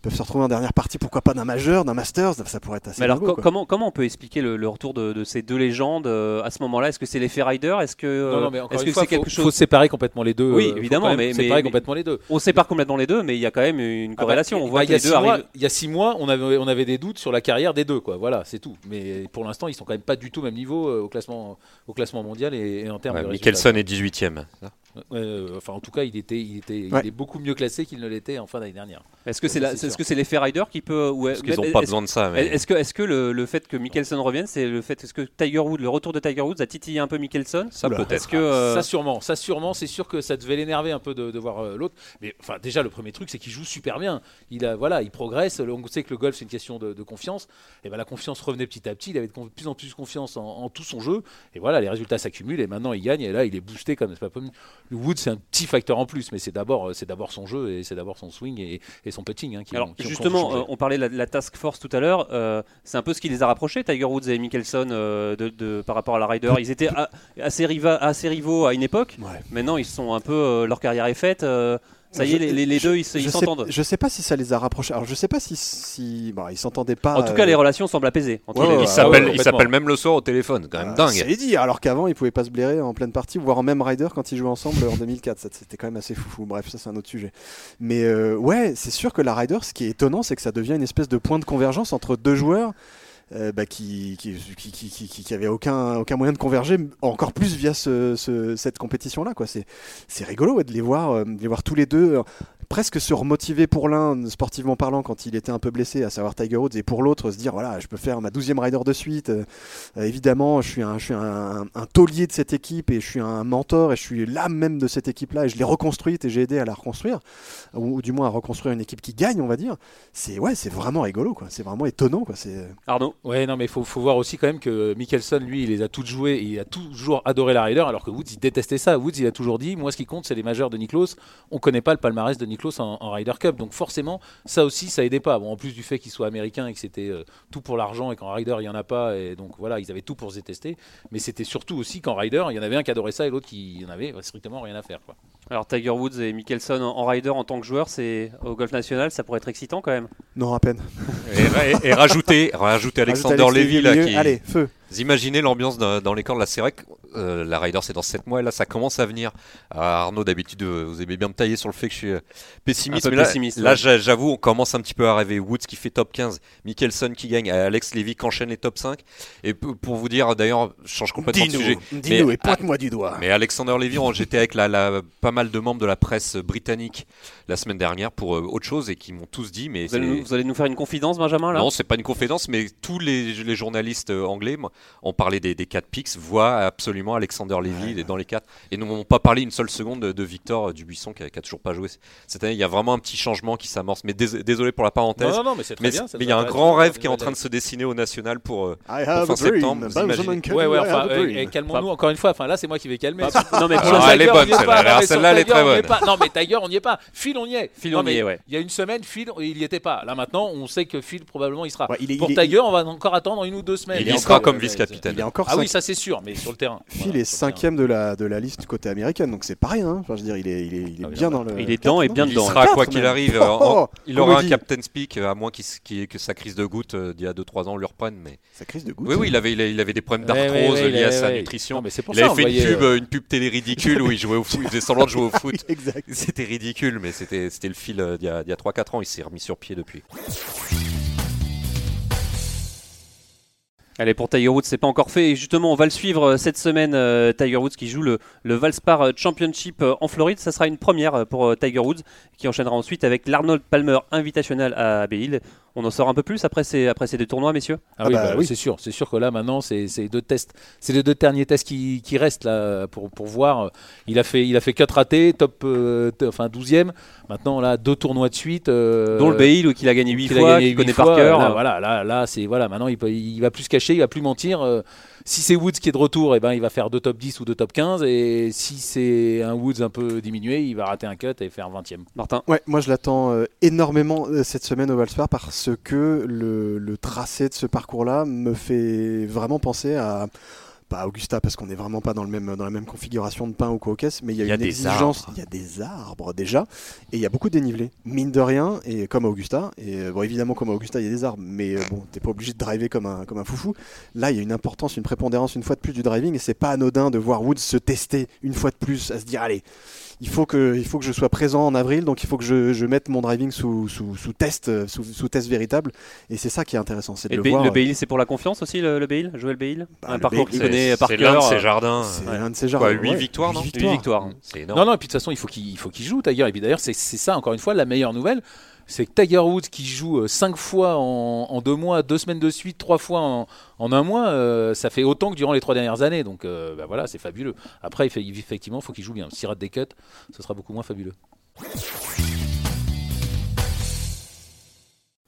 peuvent se retrouver en dernière partie, pourquoi pas d'un majeur, d'un masters, ça pourrait être assez Mais alors, dingo, co- quoi. comment, comment on peut expliquer le, le retour de, de ces deux légendes euh, à ce moment-là? Est-ce que c'est l'effet Rider Est-ce que euh, Non, non, mais encore est-ce que c'est quelque chose faut séparer complètement les deux. Oui, évidemment, mais- mais- séparer mais- complètement les deux. On sépare complètement les deux, mais il y a quand même une Ah bah, corrélation. on voit il que y a les deux six mois- arrivent. Il y a six mois, on avait, on avait des doutes sur la carrière des deux, quoi. Voilà, c'est tout. Mais pour l'instant, ils sont quand même pas du tout au même niveau au classement, au classement mondial et, et en termes Ouais, de. Mickelson est 18ème. Euh, enfin, en tout cas, il était, il était, Ouais. il est beaucoup mieux classé qu'il ne l'était en fin d'année dernière. Est-ce que c'est est-ce sûr. que c'est l'effet Rider qui peut ou Parce qu'ils est- n'ont pas besoin de ça. Mais... Est-ce que, est-ce que le, le fait que Mickelson revienne, c'est le fait, est-ce que Tiger Woods, le retour de Tiger Woods a titillé un peu Mickelson? Ça peut-être. Est-ce que euh, Ça sûrement, ça sûrement, c'est sûr que ça devait l'énerver un peu de, de voir euh, l'autre. Mais enfin, déjà le premier truc, c'est qu'il joue super bien. Il a, voilà, il progresse. On sait que le golf c'est une question de, de confiance. Et ben la confiance revenait petit à petit. Il avait de plus en plus confiance en, en tout son jeu. Et voilà, les résultats s'accumulent. Et maintenant il gagne. Et là, il est boosté comme c'est pas possible. Wood, c'est un petit facteur en plus, mais c'est d'abord, euh, c'est d'abord son jeu et c'est d'abord son swing et, et son putting hein, qui, alors qui ont- qui ont justement, changé. euh, on parlait de la, de la task force tout à l'heure. euh, c'est un peu ce qui les a rapprochés, Tiger Woods et Mickelson, euh, de, de- par rapport à la Ryder. Ils étaient assez, riva- assez rivaux à une époque. Ouais. Maintenant, ils sont un peu, leur carrière est faite. Euh, ça y Je- est, les, les- les je- deux, ils s'entendent. Je sais pas si ça les a rapprochés. Alors je sais pas si, si bon, ils s'entendaient pas. En tout cas, euh, les relations semblent apaisées. entre Ouais, les. Ils ouais, s'appellent ouais, même le soir au téléphone, quand même euh, dingue. C'est dit, alors qu'avant ils pouvaient pas se blairer en pleine partie, voire en même rider quand ils jouaient ensemble en 2004. Ça, C'était quand même assez foufou. Bref, ça c'est un autre sujet. Mais euh, ouais, c'est sûr que la rider, ce qui est étonnant, c'est que ça devient une espèce de point de convergence entre deux joueurs. Euh, bah, qui, qui, qui, qui, qui, avaient aucun, aucun moyen de converger, encore plus via ce, ce- cette compétition-là. quoi. C'est, rigolo de, les voir, euh, de les voir tous les deux. Presque se remotiver pour l'un, sportivement parlant, quand il était un peu blessé, à savoir Tiger Woods, et pour l'autre, se dire voilà, je peux faire ma 12e rider de suite. Euh, évidemment, je suis, un, je suis un, un, taulier de cette équipe et je suis un mentor et je suis l'âme même de cette équipe-là et je l'ai reconstruite et j'ai aidé à la reconstruire, ou, du moins à reconstruire une équipe qui gagne, on va dire. C'est ouais, c'est vraiment rigolo, quoi. C'est vraiment étonnant, quoi. C'est Arnaud? Ouais, non, mais il faut, faut, voir aussi quand même que Mickelson, lui, il les a toutes jouées et il a toujours adoré la rider, alors que Woods, il détestait ça. Woods, il a toujours dit moi, ce qui compte, c'est les majeurs de Niklos. On connaît pas le palmarès de Niklos en, en Ryder Cup, donc forcément, ça aussi, ça aidait pas. Bon, en plus du fait qu'il soit américain et que c'était euh, tout pour l'argent et qu'en Ryder, il y en a pas, et donc voilà, ils avaient tout pour se détester. Mais c'était surtout aussi qu'en Ryder, il y en avait un qui adorait ça et l'autre qui en avait strictement rien à faire. Quoi. Alors Tiger Woods et Mickelson en, Ryder en tant que joueur, c'est au golf national, ça pourrait être excitant quand même. Non, à peine. Et, rajouter, rajouter Alexander Levy là qui. Allez, feu. Vous imaginez l'ambiance dans les cordes là, c'est vrai que euh, la Ryder c'est dans 7 mois et là ça commence à venir. Arnaud d'habitude euh, vous aimez bien me tailler sur le fait que je suis euh, pessimiste, mais là, là j'avoue on commence un petit peu à rêver. Woods qui fait top 15, Mickelson qui gagne, Alex Levy qui enchaîne les top 5. Et pour vous dire d'ailleurs, je change complètement de sujet. Dis-nous et pointe-moi du doigt. Mais Alexander Levy, j'étais avec la, pas mal de membres de la presse britannique la semaine dernière pour autre chose et qui m'ont tous dit mais vous allez, nous, faire une confidence Benjamin là? Non, c'est pas une confidence mais tous les, les journalistes anglais ont parlé des, des 4 picks voient absolument Alexander Levy dans les 4 et nous n'ont pas parlé une seule seconde de, Victor Dubuisson qui a, qui a, toujours pas joué cette année. Il y a vraiment un petit changement qui s'amorce. Mais désolé pour la parenthèse. Non, non, mais c'est très bien. il y a un grand rêve qui est en train de se dessiner au national pour, euh, fin septembre. Ouais, ouais, enfin, euh, calmons-nous encore une fois. Enfin, là, c'est moi qui vais calmer. non, mais elle est bonne, celle-là, elle est très bonne. Non, mais Tiger, on n'y est pas. Phil, on y est. Phil, on y est, ouais. Il y a une semaine, Phil, il n'y était pas. Là, maintenant, on sait que Phil, probablement, il sera. Pour Tiger, on va encore attendre une ou deux semaines. Il sera comme vice-capitaine. Ah oui, ça c'est sûr, mais sur le terrain. Phil est cinquième de la, de la liste du côté américain, donc c'est pas rien. Hein. Enfin, je veux dire, il est, il est, il est ah bien dans le. Il est dedans et bien dedans. Il sera, quoi qu'il arrive, (laughs) oh, il aura un captain speak, à moins qu que sa crise de goutte euh, d'il y a 2-3 ans lui reprenne. Mais... Sa crise de goutte Oui, oui, il avait, il avait des problèmes d'arthrose liés à sa nutrition. il avait fait une pub, euh, une pub télé ridicule où il jouait au foot, il faisait semblant de jouer au foot. (laughs) C'était ridicule, mais c'était le fil euh, d'il y a 3-4 ans. Il s'est remis sur pied depuis. Allez, pour Tiger Woods, c'est pas encore fait. Et justement, on va le suivre euh, cette semaine. Euh, Tiger Woods qui joue le, le Valspar Championship en Floride. Ça sera une première pour Tiger Woods qui enchaînera ensuite avec l'Arnold Palmer Invitational à Bay on en sort un peu plus après ces, après ces deux tournois, messieurs? Ah, oui, ah bah bah oui. c'est sûr. C'est sûr que là, maintenant, c'est deux tests. C'est les deux derniers tests qui, qui, restent là pour, pour voir. Il a fait, il a fait 4 ratés, top, euh, enfin 12e. Maintenant, là, deux tournois de suite. Euh, Dont le Bail, qu'il a gagné 8 fois, qu'il connaît par cœur. voilà, là, là c'est voilà. Maintenant, il, peut, il va plus se cacher, il va plus mentir. Euh, si c'est Woods qui est de retour, et eh ben, il va faire deux top 10 ou deux top 15. Et si c'est un Woods un peu diminué, il va rater un cut et faire 20e. Martin Ouais, moi je l'attends euh, énormément euh, cette semaine au Valspar parce que le, le tracé de ce parcours-là me fait vraiment penser à pas Augusta parce qu'on n'est vraiment pas dans, le même, dans la même configuration de pain ou quoi mais il y a, une exigence. Il y a des arbres déjà et il y a beaucoup de dénivelé. Mine de rien, et comme Augusta, et euh, bon, évidemment, comme Augusta, il y a des arbres, mais euh, bon, t'es pas obligé de driver comme un, comme un foufou. Là, il y a une importance, une prépondérance une fois de plus du driving et c'est pas anodin de voir Woods se tester une fois de plus, à se dire, allez, il faut que, il faut que je sois présent en avril, donc il faut que je, je mette mon driving sous, sous, sous test, euh, sous, sous, test véritable. Et c'est ça qui est intéressant. C'est le, le, voir, le Bail, c'est pour la confiance aussi, le, le Bail, Joël Bail bah, Un parcours qu'il connaît par cœur. C'est l'un de ses jardins. C'est l'un de ses jardins. 8 victoires, non 8 victoires. C'est énorme. Non, non, et puis de toute façon, il faut qu'il qu joue, Tiger. Et puis d'ailleurs, c'est ça, encore une fois, la meilleure nouvelle c'est que Tiger Woods qui joue 5 euh, fois en 2 mois, 2 semaines de suite, 3 fois en, en un mois, euh, ça fait autant que durant les 3 dernières années. Donc euh, bah voilà, c'est fabuleux. Après, il fait, effectivement, il faut qu'il joue bien. S'il rate des cuts, ce sera beaucoup moins fabuleux.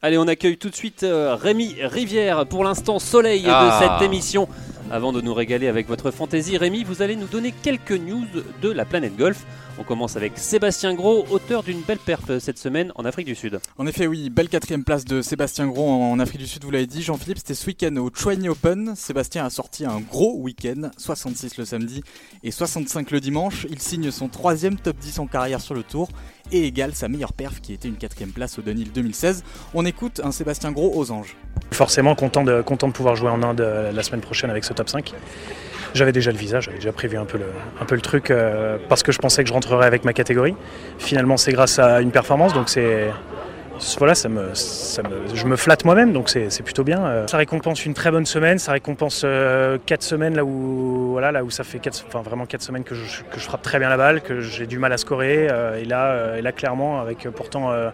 Allez, on accueille tout de suite Rémi Rivière, pour l'instant soleil de Ah. cette émission. Avant de nous régaler avec votre fantaisie, Rémi, vous allez nous donner quelques news de la planète golf. On commence avec Sébastien Gros, auteur d'une belle perf cette semaine en Afrique du Sud. En effet, oui, belle quatrième place de Sébastien Gros en Afrique du Sud, vous l'avez dit, Jean-Philippe, c'était ce week-end au Chouani Open. Sébastien a sorti un gros week-end, 66 le samedi et 65 le dimanche. Il signe son troisième top 10 en carrière sur le tour et égale sa meilleure perf qui était une quatrième place au Dunhill 2016. On écoute un Sébastien Gros aux anges. Forcément content de, content de pouvoir jouer en Inde euh, la semaine prochaine avec ce top 5. J'avais déjà le visa, j'avais déjà prévu un peu le, truc euh, parce que je pensais que je rentrerais avec ma catégorie. Finalement, c'est grâce à une performance, donc c'est voilà, ça me, ça me, je me flatte moi-même, donc c'est plutôt bien. Euh, Ça récompense une très bonne semaine, ça récompense 4 semaines là où, voilà, là où ça fait quatre, enfin, vraiment 4 semaines que je, que je frappe très bien la balle, que j'ai du mal à scorer. euh, et, là, euh, et là, clairement, avec euh, pourtant euh,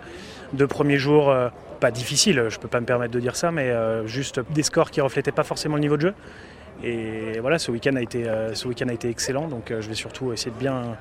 deux premiers jours euh, pas difficiles, je peux pas me permettre de dire ça, mais euh, juste des scores qui reflétaient pas forcément le niveau de jeu. Et voilà, ce week-end a, été, euh, excellent, donc euh, je vais surtout essayer de bien,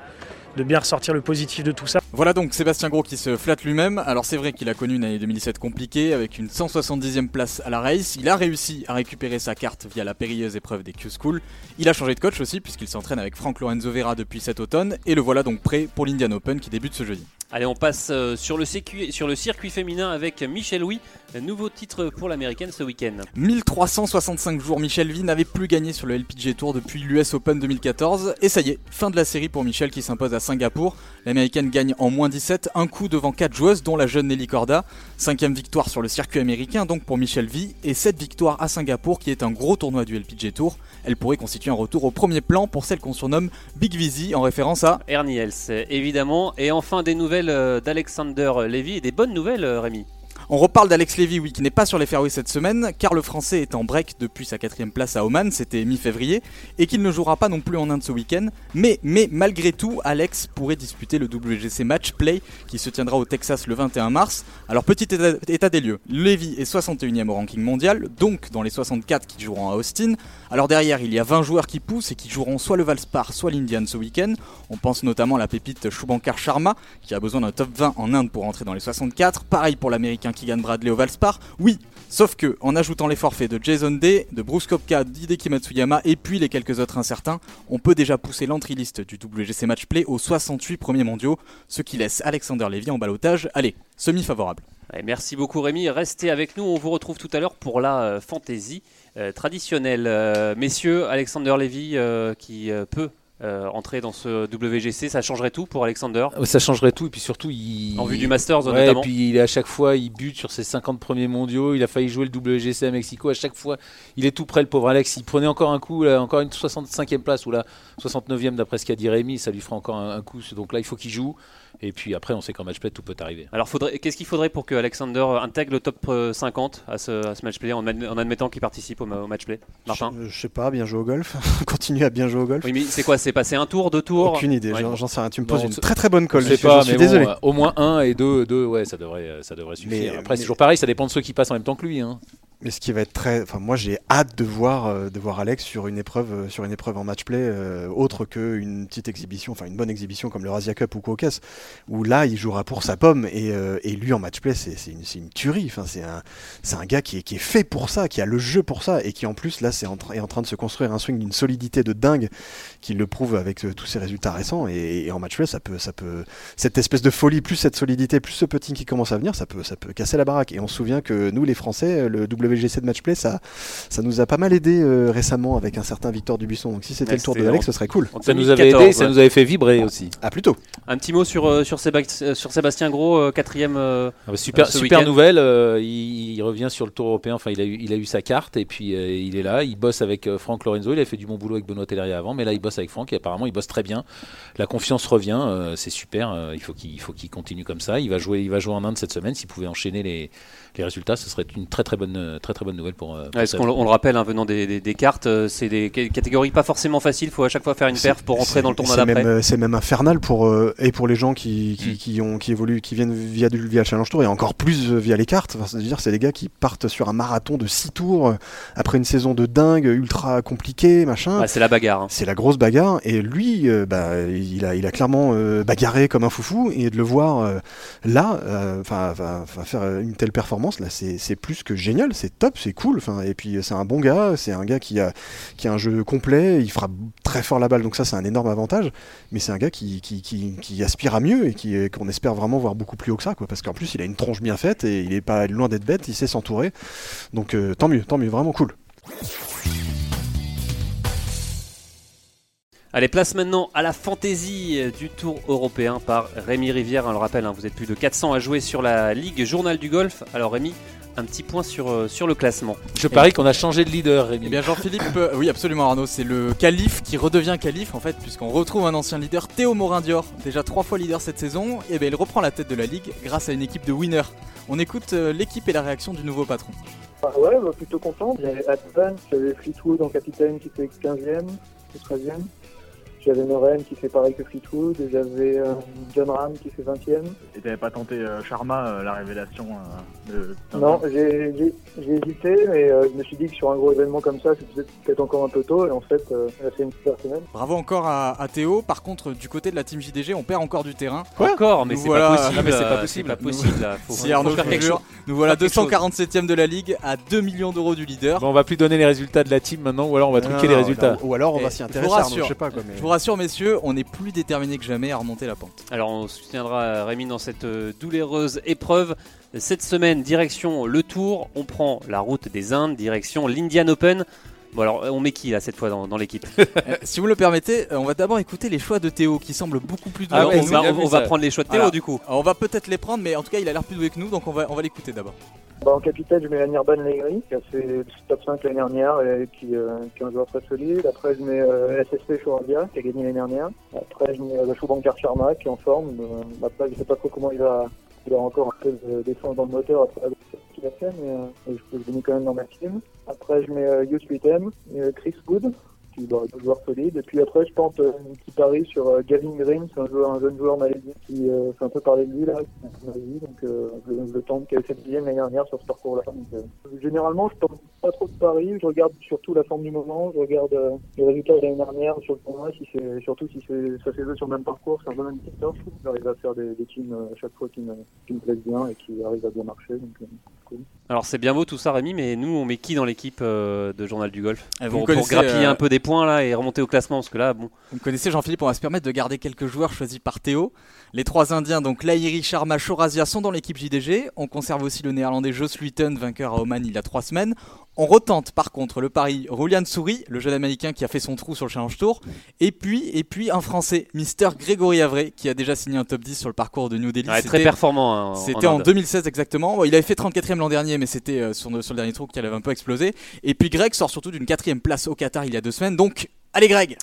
de bien ressortir le positif de tout ça. Voilà donc Sébastien Gros qui se flatte lui-même. Alors c'est vrai qu'il a connu une année 2017 compliquée avec une 170e place à la race. Il a réussi à récupérer sa carte via la périlleuse épreuve des Q-School. Il a changé de coach aussi puisqu'il s'entraîne avec Frank Lorenzo Vera depuis cet automne. Et le voilà donc prêt pour l'Indian Open qui débute ce jeudi. Allez, on passe euh, sur, le circuit, sur le circuit féminin avec Michel Louis. Nouveau titre pour l'américaine ce week-end. 1365 jours, Michel V n'avait plus gagné sur le LPG Tour depuis l'US Open 2014. Et ça y est, fin de la série pour Michel qui s'impose à Singapour. L'américaine gagne en moins 17, un coup devant 4 joueuses, dont la jeune Nelly Corda. Cinquième victoire sur le circuit américain donc pour Michel V. Et cette victoire à Singapour qui est un gros tournoi du LPG Tour. Elle pourrait constituer un retour au premier plan pour celle qu'on surnomme Big Vizzy en référence à Ernie Els, évidemment. Et enfin, des nouvelles euh, d'Alexander Levy et des bonnes nouvelles, euh, Rémi. On reparle d'Alex Lévy, oui, qui n'est pas sur les fairways cette semaine, car le Français est en break depuis sa quatrième place à Oman, c'était mi-février, et qu'il ne jouera pas non plus en Inde ce week-end. Mais, malgré tout, Alex pourrait disputer le WGC Match Play, qui se tiendra au Texas le 21 mars. Alors petit état, des lieux, Lévy est 61e au ranking mondial, donc dans les 64 qui joueront à Austin. Alors derrière, il y a 20 joueurs qui poussent et qui joueront soit le Valspar, soit l'Indian ce week-end. On pense notamment à la pépite Shubhankar Sharma, qui a besoin d'un top 20 en Inde pour entrer dans les 64. Pareil pour l'américain Keegan Bradley au Valspar. Oui, sauf que en ajoutant les forfaits de Jason Day, de Bruce Kopka, d'Hideki Matsuyama et puis les quelques autres incertains, on peut déjà pousser l'entrée liste du WGC Match Play aux 68 premiers mondiaux, ce qui laisse Alexander Levy en balotage. Allez, semi-favorable. Merci beaucoup Rémi, restez avec nous, on vous retrouve tout à l'heure pour la euh, fantaisie euh, traditionnelle. Euh, messieurs, Alexander Levy euh, qui peut euh, entrer dans ce WGC, ça changerait tout pour Alexander Ça changerait tout et puis surtout il En vue du Masters Ouais, notamment. Et puis il est à chaque fois il bute sur ses 50 premiers mondiaux, il a failli jouer le WGC à Mexico à chaque fois. Il est tout près le pauvre Alex, il prenait encore un coup là, encore une 65e place ou la 69e d'après ce qu'a dit Rémi, ça lui fera encore un, un coup. Donc là il faut qu'il joue et puis après on sait qu'en match play tout peut arriver. Alors faudrait, qu'est-ce qu'il faudrait pour que Alexander intègre le top euh, 50 à ce, à ce match play en, adm- en admettant qu'il participe au, au match play? Martin? Je, je sais pas, bien jouer au golf. (laughs) Continue à bien jouer au golf. Oui mais c'est quoi? C'est passé un tour, deux tours? Aucune idée, Ouais. j'en j'en sais rien. Tu me Non, poses une très très bonne colle. Je sais je pas, suis mais désolé. bon, euh, au moins un et deux, deux, ouais, ça devrait, euh, ça devrait suffire. Mais- Après, c'est toujours pareil, ça dépend de ceux qui passent en même temps que lui. Hein. Mais ce qui va être très, enfin moi j'ai hâte de voir euh, de voir Alex sur une épreuve euh, sur une épreuve en match play euh, autre qu'une petite exhibition, enfin une bonne exhibition comme le Razia Cup ou Caucas, où là il jouera pour sa pomme et, euh, et lui en match play c'est une, une tuerie. Enfin c'est un c'est un gars qui est, qui est fait pour ça, qui a le jeu pour ça et qui en plus là c'est en, est en train de se construire un swing d'une solidité de dingue qui le prouve avec tous ses résultats récents et, en match play ça peut ça peut cette espèce de folie plus cette solidité plus ce putting qui commence à venir ça peut ça peut casser la baraque et on se souvient que nous les Français le WGC de match play ça ça nous a pas mal aidé euh, récemment avec un certain Victor Dubuisson donc si c'était Ouais, le tour de Alex ce serait cool Ça nous avait 2014, aidé, ça ouais. nous avait fait vibrer aussi. ah plutôt Un petit mot sur, euh, sur, euh, sur Sébastien Gros, euh, quatrième. euh, Ah bah, super, super nouvelle. euh, il, il revient sur le Tour européen. Enfin, il a eu, il a eu sa carte et puis euh, il est là. Il bosse avec euh, Franck Lorenzo. Il a fait du bon boulot avec Benoît Telleria avant, mais là il bosse avec Franck et apparemment il bosse très bien. La confiance revient. euh, c'est super. euh, il faut qu'il, qu'il continue comme ça. Il va jouer, il va jouer en Inde cette semaine. S'il pouvait enchaîner les, les résultats, ce serait une très très bonne, très très bonne nouvelle pour. euh, pour Ouais, qu'on le- on le rappelle, hein, venant des, des- des cartes, euh, c'est des ca- catégories pas forcément faciles. Il faut à chaque fois faire une perf pour rentrer dans le tournoi d'après. euh, c'est même infernal pour et pour les gens qui, qui, Mm. qui ont qui évoluent qui viennent via du via le Challenge Tour et encore plus via les cartes enfin, c'est-à-dire c'est des gars qui partent sur un marathon de 6 tours après une saison de dingue ultra compliquée machin c'est la bagarre. hein. C'est la grosse bagarre et lui, euh, bah, il, a, il a clairement euh, bagarré comme un foufou et de le voir euh, là, enfin, faire une telle performance là, c'est plus que génial, c'est top, c'est cool. Enfin, et puis euh, c'est un bon gars, c'est un gars qui a, qui a un jeu complet, il frappe très fort la balle, donc ça c'est un énorme avantage. Mais c'est un gars qui, qui, qui, aspire à mieux et qui qu'on espère vraiment voir beaucoup plus haut que ça, quoi, parce qu'en plus il a une tronche bien faite et il est pas loin d'être bête, il sait s'entourer. Donc euh, tant mieux, tant mieux, vraiment cool. Allez, place maintenant à la fantaisie du Tour européen par Rémi Rivière. On le rappelle, hein, vous êtes plus de 400 à jouer sur la Ligue Journal du Golf. Alors Rémi, un petit point sur, euh, sur le classement. Je parie qu'on a changé de leader, Rémi. Eh bien Jean-Philippe, euh, oui absolument Arnaud, c'est le calife qui redevient calife en fait, puisqu'on retrouve un ancien leader, Théo Morin-Dior, déjà trois fois leader cette saison, et bien il reprend la tête de la ligue grâce à une équipe de winners. On écoute euh, l'équipe et la réaction du nouveau patron. Ah ouais, bah, plutôt content. J'avais Advan, j'avais Fleetwood en capitaine qui fait 15e ou 13e. J'avais Noren qui fait pareil que Fleetwood. et J'avais euh, John Ram qui fait 20e. Et t'avais pas tenté euh, Sharma, euh, la révélation euh, de. Non, j'ai j'ai- j'ai hésité, mais euh, je me suis dit que sur un gros événement comme ça, c'était peut-être encore un peu tôt. Et en fait, euh, a fait une super semaine. Bravo encore à, à Théo, par contre du côté de la team JDG on perd encore du terrain. Encore, mais c'est voilà- pas possible. Non, mais c'est pas possible. pas possible. là. Faut, Si faut Arnaud, nous voilà Faire quelque chose. 247ème de la ligue à 2 millions d'euros du leader. Bon, on va plus donner les résultats de la team maintenant, ou alors on va truquer les résultats. Ou alors on va s'y intéresser, Arnaud, je sais pas quoi. Mais... Rassure messieurs, on est plus déterminé que jamais à remonter la pente. Alors on soutiendra Rémi dans cette euh, douloureuse épreuve. Cette semaine, direction le Tour, on prend la route des Indes, direction l'Indian Open. Bon alors on met qui là cette fois dans, dans l'équipe (laughs) Euh, si vous me le permettez, euh, on va d'abord écouter les choix de Théo qui semblent beaucoup plus doués. Ah ouais, on, va, on- on va prendre les choix de Théo Voilà. du coup. On va peut-être les prendre, mais en tout cas il a l'air plus doué que nous, donc on va, on va l'écouter d'abord. Bah, en capitaine, je mets Nirban Legri, qui a fait top 5 l'année dernière et qui, euh, qui est un joueur très solide. Après, je mets euh, SSP Chouradia, qui a gagné l'année dernière. Après, je mets euh, Choubankar Sharma, qui est en forme. Euh, après, je sais pas trop comment il va. Il a encore un peu de défense dans le moteur après la qu'il a fait, mais euh, je, mis quand même dans ma team. Après, je mets euh, Youth 8M, euh, Chris Wood, qui est un joueur solide. Et puis après, je tente euh, un petit pari sur Gavin Green, c'est un, joueur, un jeune joueur malaisien qui fait un peu parler de lui là, Malaisie. donc je, le tente, qui avait fait dixième l'année dernière sur ce parcours-là. Généralement, je tente pas trop de paris, je regarde surtout la forme du moment, je regarde les résultats de l'année dernière sur le tournoi, si c'est, surtout si c'est, ça joué sur le même parcours, c'est un bon indicateur. J'arrive à faire des, teams à chaque fois qui me, qui me plaisent bien et qui arrivent à bien marcher. Cool. Alors c'est bien beau tout ça Rémi, mais nous on met qui dans l'équipe euh, de Journal du Golf Eh, vous pour, pour grappiller euh, un peu des points là et remonter au classement parce que là bon. Vous me connaissez Jean-Philippe, on va se permettre de garder quelques joueurs choisis par Théo. Les trois Indiens, donc Lahiri, Sharma, Chorazia, sont dans l'équipe JDG. On conserve aussi le néerlandais Jos Luiten, vainqueur à Oman il y a trois semaines. On retente par contre le pari Roulian Souris, le jeune américain qui a fait son trou sur le Challenge Tour. Et puis, et puis un français, Mister Grégory Avray, qui a déjà signé un top 10 sur le parcours de New Delhi. Ouais, très C'était- performant. hein, en- C'était en, Inde. 2016 exactement. Il avait fait 34e l'an dernier, mais c'était euh, sur, le- sur le dernier trou qu'il avait un peu explosé. Et puis Greg sort surtout d'une quatrième place au Qatar il y a deux semaines. Donc, allez Greg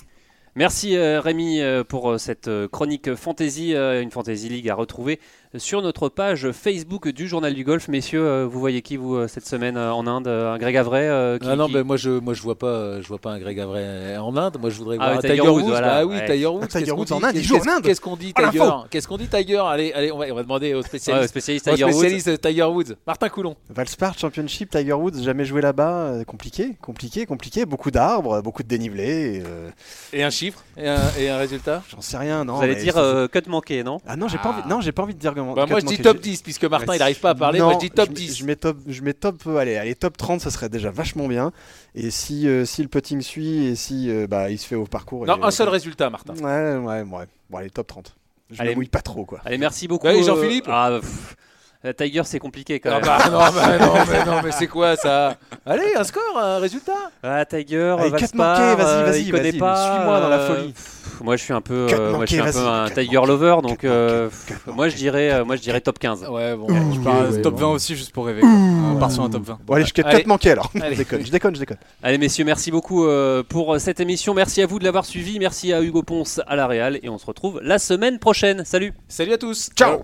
Merci euh, Rémi euh, pour cette chronique fantasy, une fantasy league à retrouver sur notre page Facebook du Journal du Golf. Messieurs, euh, vous voyez qui vous euh, cette semaine euh, en Inde Un Greg Avray euh, qui- Ah non, qui- ben moi je moi je vois pas je vois pas un Greg Avray en Inde. Moi je voudrais Ah voir un Tiger Tiger, Woods, Woods. voilà, Ah oui, ouais. Tiger Woods. Tiger Woods en Inde, il Qu'est-ce- joue en Inde. Qu'est-ce qu'on dit Tiger? Qu'est-ce qu'on dit Tiger? Allez allez, on va, on va demander au Ouais, spécialiste. Woods. spécialiste Tiger Woods. Martin Coulon. Valspar Championship, Tiger Woods, jamais joué là-bas, compliqué, compliqué, compliqué, beaucoup d'arbres, beaucoup de dénivelé. et, euh, Et un chiffre? Et un, et un résultat? J'en sais rien, non. Vous allez dire euh, cut manqué, non? Ah non, j'ai pas envie. Non, j'ai pas envie de dire. Bah, moi je dis top 10 puisque Martin il arrive pas à parler. moi je dis top je, 10. Je mets top, je mets top, euh, allez, allez, top 30, ça serait déjà vachement bien. Et si, euh, si le putting suit et si euh, bah, il se fait au parcours. Non, et- un seul résultat, Martin. Ouais, ouais, ouais. Bon, allez, top 30. Je me mouille pas trop, quoi. Allez, merci beaucoup. Euh, Jean-Philippe ah, euh, Tiger, c'est compliqué quand Ah même. bah, (laughs) non, bah, non, mais non, mais c'est quoi ça Allez, un score, un résultat. Ah, Tiger, Allez, manqué, vas-y, euh, vas-y, vas-y, pas. suis-moi dans la folie. pff, Moi, je suis un peu, Cut euh, moi, je suis un manqué, peu un vas-y, Tiger manqué, lover, donc manqué, euh, pff, manqué. moi, je dirais, euh, moi, je dirais top 15. Ouais, bon. Je pars ouais, top bon. 20 aussi juste pour rêver. On part sur un top 20. Bon, allez, je Allez. 4 manqués alors. Allez. je déconne, je déconne, je déconne. Allez, messieurs, merci beaucoup euh, pour cette émission. Merci à vous de l'avoir suivi. Merci à Hugo Ponce à la Real, et on se retrouve la semaine prochaine. Salut. Salut à tous. Ciao.